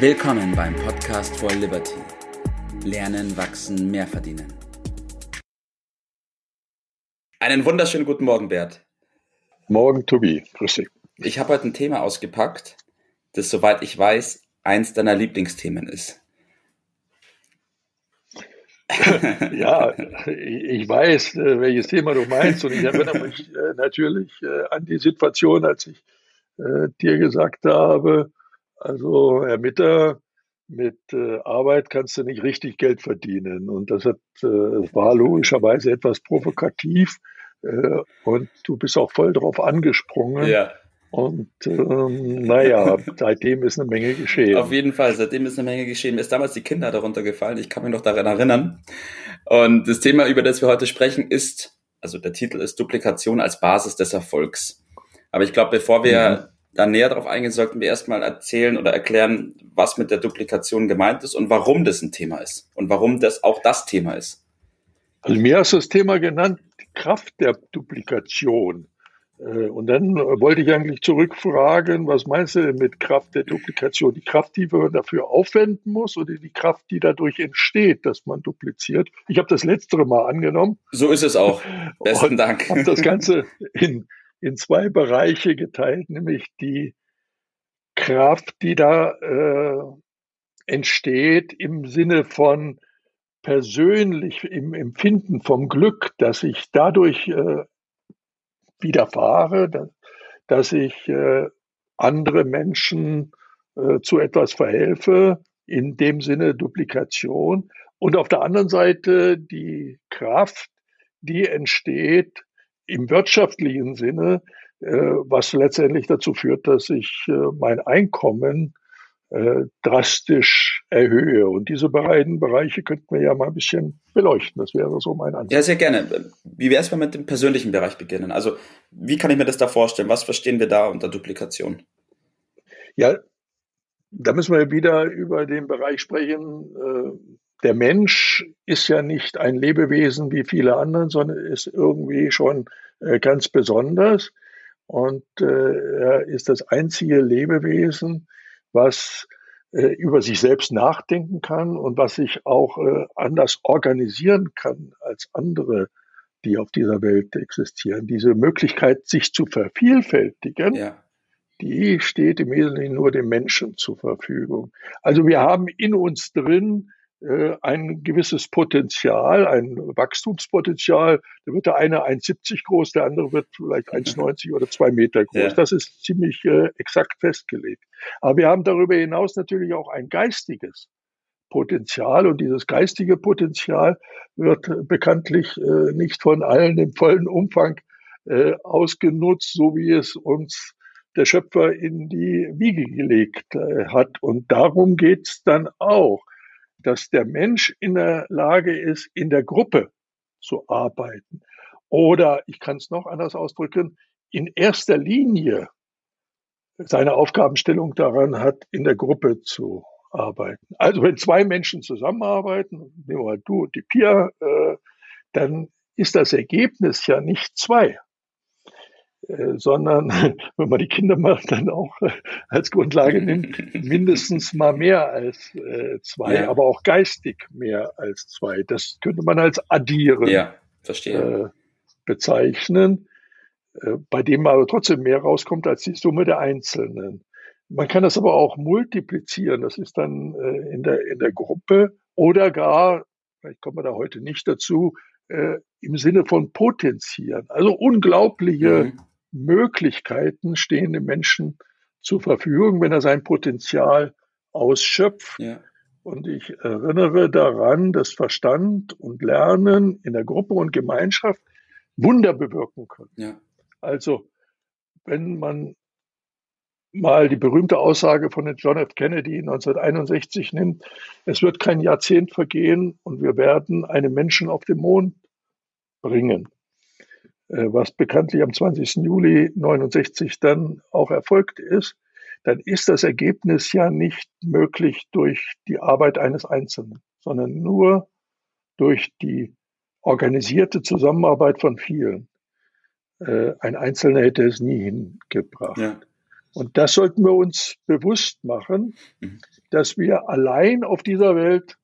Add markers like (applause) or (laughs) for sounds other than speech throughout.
Willkommen beim Podcast for Liberty. Lernen, wachsen, mehr verdienen. Einen wunderschönen guten Morgen, Bert. Morgen, Tobi. Grüß dich. Ich habe heute ein Thema ausgepackt, das, soweit ich weiß, eins deiner Lieblingsthemen ist. (laughs) ja, ich weiß, äh, welches Thema du meinst und ich erinnere mich äh, natürlich äh, an die Situation, als ich dir gesagt habe, also Herr Mitter, mit Arbeit kannst du nicht richtig Geld verdienen. Und das hat, war logischerweise etwas provokativ und du bist auch voll drauf angesprungen. Ja. Und ähm, naja, (laughs) seitdem ist eine Menge geschehen. Auf jeden Fall, seitdem ist eine Menge geschehen. Mir ist damals die Kinder darunter gefallen, ich kann mich noch daran erinnern. Und das Thema, über das wir heute sprechen, ist, also der Titel ist Duplikation als Basis des Erfolgs. Aber ich glaube, bevor wir mhm. Da näher drauf eingehen, sollten wir erstmal erzählen oder erklären, was mit der Duplikation gemeint ist und warum das ein Thema ist und warum das auch das Thema ist. Also mir hast du das Thema genannt, die Kraft der Duplikation. Äh, und dann wollte ich eigentlich zurückfragen, was meinst du denn mit Kraft der Duplikation? Die Kraft, die man dafür aufwenden muss oder die Kraft, die dadurch entsteht, dass man dupliziert? Ich habe das letztere mal angenommen. So ist es auch. (laughs) Besten Dank. Habe das Ganze in, in zwei Bereiche geteilt, nämlich die Kraft, die da äh, entsteht im Sinne von persönlich im Empfinden vom Glück, dass ich dadurch äh, widerfahre, dass, dass ich äh, andere Menschen äh, zu etwas verhelfe, in dem Sinne Duplikation. Und auf der anderen Seite die Kraft, die entsteht im wirtschaftlichen Sinne, äh, was letztendlich dazu führt, dass ich äh, mein Einkommen äh, drastisch erhöhe. Und diese beiden Bereiche könnten wir ja mal ein bisschen beleuchten. Das wäre so mein Ansatz. Ja, sehr gerne. Wie wäre es, wenn wir mit dem persönlichen Bereich beginnen? Also, wie kann ich mir das da vorstellen? Was verstehen wir da unter Duplikation? Ja, da müssen wir wieder über den Bereich sprechen. Äh, der Mensch ist ja nicht ein Lebewesen wie viele anderen, sondern ist irgendwie schon äh, ganz besonders. Und er ist das einzige Lebewesen, was äh, über sich selbst nachdenken kann und was sich auch äh, anders organisieren kann als andere, die auf dieser Welt existieren. Diese Möglichkeit, sich zu vervielfältigen, ja. die steht im Wesentlichen nur dem Menschen zur Verfügung. Also wir haben in uns drin äh, ein gewisses Potenzial, ein Wachstumspotenzial. Da wird der eine 1,70 groß, der andere wird vielleicht 1,90 oder zwei Meter groß. Ja. Das ist ziemlich äh, exakt festgelegt. Aber wir haben darüber hinaus natürlich auch ein geistiges Potenzial und dieses geistige Potenzial wird bekanntlich äh, nicht von allen im vollen Umfang äh, ausgenutzt, so wie es uns der Schöpfer in die Wiege gelegt äh, hat. Und darum geht's dann auch dass der Mensch in der Lage ist, in der Gruppe zu arbeiten. Oder ich kann es noch anders ausdrücken, in erster Linie seine Aufgabenstellung daran hat, in der Gruppe zu arbeiten. Also wenn zwei Menschen zusammenarbeiten, nehmen wir mal du und die Pia, äh, dann ist das Ergebnis ja nicht zwei, sondern (laughs) wenn man die Kinder mal dann auch äh, als Grundlage nimmt, mindestens mal mehr als äh, zwei, ja. aber auch geistig mehr als zwei. Das könnte man als addieren ja, verstehe. bezeichnen, bei dem aber trotzdem mehr rauskommt als die Summe der Einzelnen. Man kann das aber auch multiplizieren. Das ist dann in der, in der Gruppe oder gar, vielleicht kommen wir da heute nicht dazu, im Sinne von potenzieren. Also unglaubliche mhm. Möglichkeiten stehen dem Menschen zur Verfügung, wenn er sein Potenzial ausschöpft. Ja. Und ich erinnere daran, dass Verstand und Lernen in der Gruppe und Gemeinschaft Wunder bewirken können. Ja. Also, wenn man mal die berühmte Aussage von John F. Kennedy 1961 nimmt, es wird kein Jahrzehnt vergehen und wir werden einen Menschen auf den Mond bringen. Äh, was bekanntlich am 20. Juli 69 dann auch erfolgt ist, dann ist das Ergebnis ja nicht möglich durch die Arbeit eines Einzelnen, sondern nur durch die organisierte Zusammenarbeit von vielen. Äh, ein Einzelner hätte es nie hingebracht. Ja. Und das sollten wir uns bewusst machen, mhm. dass wir allein auf dieser Welt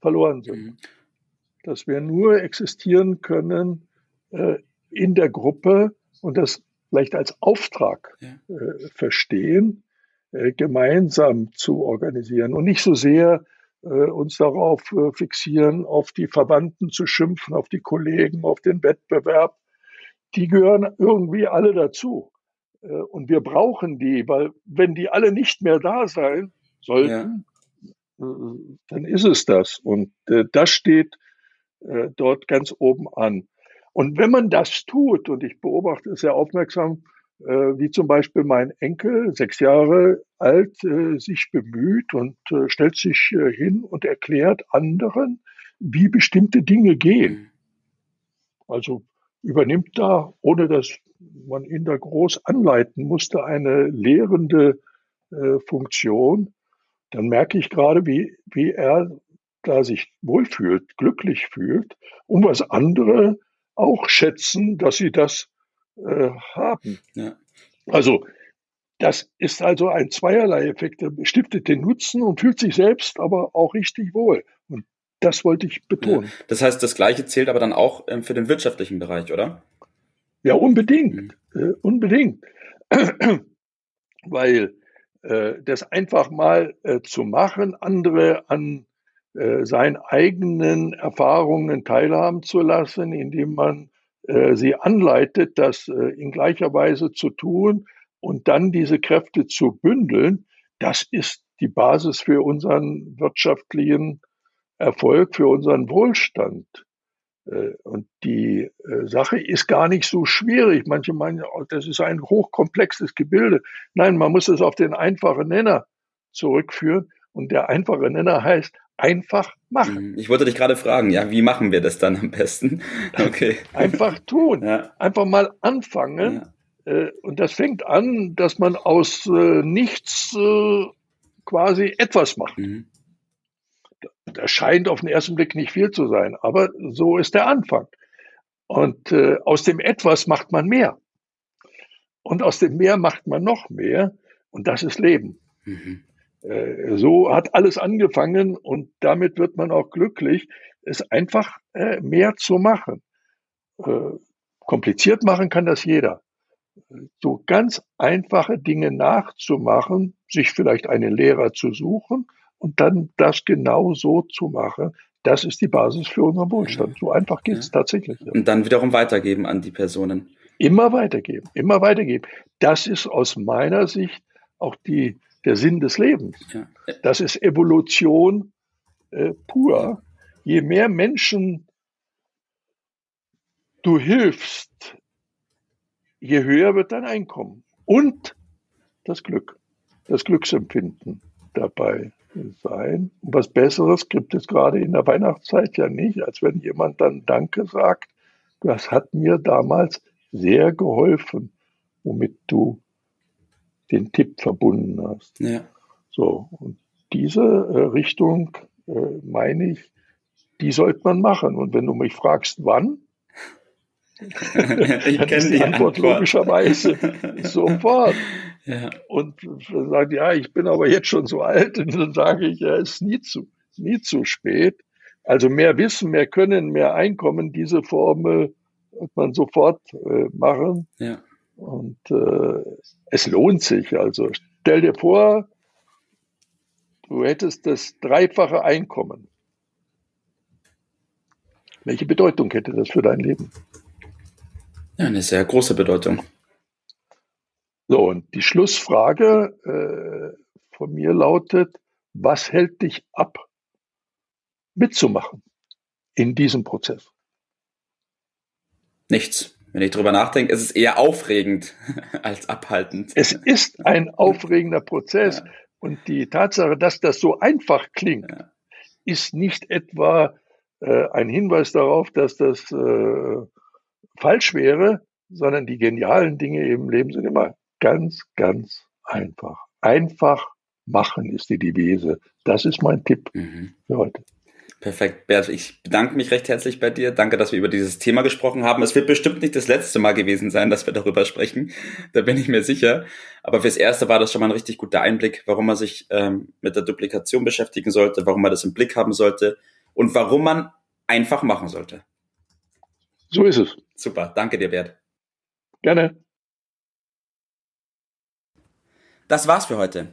verloren sind. Mhm. Dass wir nur existieren können äh, in der Gruppe und das vielleicht als Auftrag ja. äh, verstehen, äh, gemeinsam zu organisieren und nicht so sehr äh, uns darauf äh, fixieren, auf die Verwandten zu schimpfen, auf die Kollegen, auf den Wettbewerb. Die gehören irgendwie alle dazu. Äh, und wir brauchen die, weil wenn die alle nicht mehr da sein sollten, ja. dann ist es das. Und das steht dort ganz oben an. Und wenn man das tut, und ich beobachte es sehr aufmerksam, wie zum Beispiel mein Enkel, sechs Jahre alt, sich bemüht und stellt sich hin und erklärt anderen, wie bestimmte Dinge gehen. Mhm. Also übernimmt da, ohne dass man ihn da groß anleiten musste, eine lehrende äh, Funktion, dann merke ich gerade, wie, wie er da sich wohlfühlt, glücklich fühlt, um was andere auch schätzen, dass sie das äh, haben. Ja. Also das ist also ein zweierlei Effekt. Er stiftet den Nutzen und fühlt sich selbst aber auch richtig wohl. Und das wollte ich betonen. Ja. Das heißt, das Gleiche zählt aber dann auch ähm, für den wirtschaftlichen Bereich, oder? Ja, unbedingt. Mhm. Äh, unbedingt. (clears throat) Weil äh, das einfach mal äh, zu machen, andere an äh, seinen eigenen Erfahrungen teilhaben zu lassen, indem man äh, sie anleitet, das äh, in gleicher Weise zu tun und dann diese Kräfte zu bündeln, das ist die Basis für unseren wirtschaftlichen Erfolg, für unseren Wohlstand. Und die Sache ist gar nicht so schwierig. Manche meinen, oh, das ist ein hochkomplexes Gebilde. Nein, man muss es auf den einfachen Nenner zurückführen. Und der einfache Nenner heißt einfach machen. Mhm. Ich wollte dich gerade fragen, ja, wie machen wir das dann am besten? (laughs) Okay. Einfach tun. Ja. Einfach mal anfangen. Ja. Äh, und das fängt an, dass man aus nichts quasi etwas macht. Mhm. Das scheint auf den ersten Blick nicht viel zu sein, aber so ist der Anfang. Und äh, aus dem etwas macht man mehr. Und aus dem mehr macht man noch mehr. Und das ist Leben. Mhm. Äh, so hat alles angefangen und damit wird man auch glücklich, es einfach äh, mehr zu machen. Äh, kompliziert machen kann das jeder. So ganz einfache Dinge nachzumachen, sich vielleicht einen Lehrer zu suchen und dann das genau so zu machen, das ist die Basis für unseren Wohlstand. So einfach geht es ja. tatsächlich. Ja. Und dann wiederum weitergeben an die Personen. Immer weitergeben, immer weitergeben. Das ist aus meiner Sicht auch die, der Sinn des Lebens. Ja. Das ist Evolution äh, pur. Je mehr Menschen du hilfst, je höher wird dein Einkommen und das Glück, das Glücksempfinden dabei sein. Und was Besseres gibt es gerade in der Weihnachtszeit ja nicht, als wenn jemand dann Danke sagt. Das hat mir damals sehr geholfen, womit du den Tipp verbunden hast. Ja. So, und diese äh, Richtung, äh, meine ich, die sollte man machen. Und wenn du mich fragst, wann, (laughs) ich kenne die Antwort, Antwort logischerweise (laughs) sofort. Ja. Und sagt, ja, ich bin aber jetzt schon so alt. Und dann sage ich, ja, es ist nie zu, nie zu spät. Also mehr Wissen, mehr Können, mehr Einkommen, diese Formel wird man sofort äh, machen. Ja. Und äh, es lohnt sich. Also stell dir vor, du hättest das dreifache Einkommen. Welche Bedeutung hätte das für dein Leben? Ja, eine sehr große Bedeutung. So, und die Schlussfrage äh, von mir lautet, was hält dich ab, mitzumachen in diesem Prozess? Nichts. Wenn ich drüber nachdenke, ist es eher aufregend (laughs) als abhaltend. Es ist ein (laughs) aufregender Prozess. Ja. Und die Tatsache, dass das so einfach klingt, ja. ist nicht etwa äh, ein Hinweis darauf, dass das äh, falsch wäre, sondern die genialen Dinge im Leben sind immer ganz, ganz einfach. Einfach machen ist die Devise. Das ist mein Tipp mhm. für heute. Perfekt, Bert. Ich bedanke mich recht herzlich bei dir. Danke, dass wir über dieses Thema gesprochen haben. Es wird bestimmt nicht das letzte Mal gewesen sein, dass wir darüber sprechen. Da bin ich mir sicher. Aber fürs Erste war das schon mal ein richtig guter Einblick, warum man sich ähm, mit der Duplikation beschäftigen sollte, warum man das im Blick haben sollte und warum man einfach machen sollte. So ist es. Super. Danke dir, Bert. Gerne. Das war's für heute.